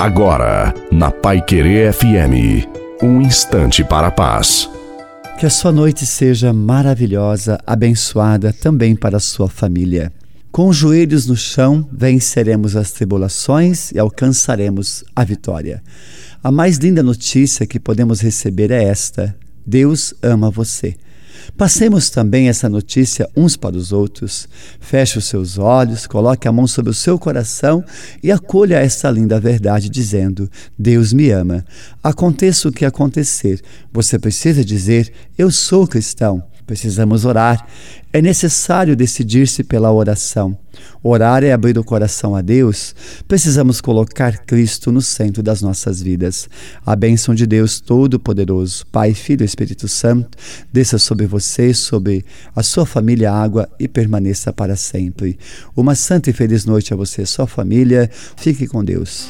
Agora, na Pai Querer FM, um instante para a paz. Que a sua noite seja maravilhosa, abençoada também para a sua família. Com os joelhos no chão, venceremos as tribulações e alcançaremos a vitória. A mais linda notícia que podemos receber é esta: Deus ama você. Passemos também essa notícia uns para os outros. Feche os seus olhos, coloque a mão sobre o seu coração e acolha essa linda verdade, dizendo: Deus me ama. Aconteça o que acontecer, você precisa dizer: Eu sou cristão. Precisamos orar. É necessário decidir-se pela oração. Orar é abrir o coração a Deus. Precisamos colocar Cristo no centro das nossas vidas. A bênção de Deus Todo-Poderoso, Pai, Filho e Espírito Santo, desça sobre você, sobre a sua família, água e permaneça para sempre. Uma santa e feliz noite a você e sua família. Fique com Deus.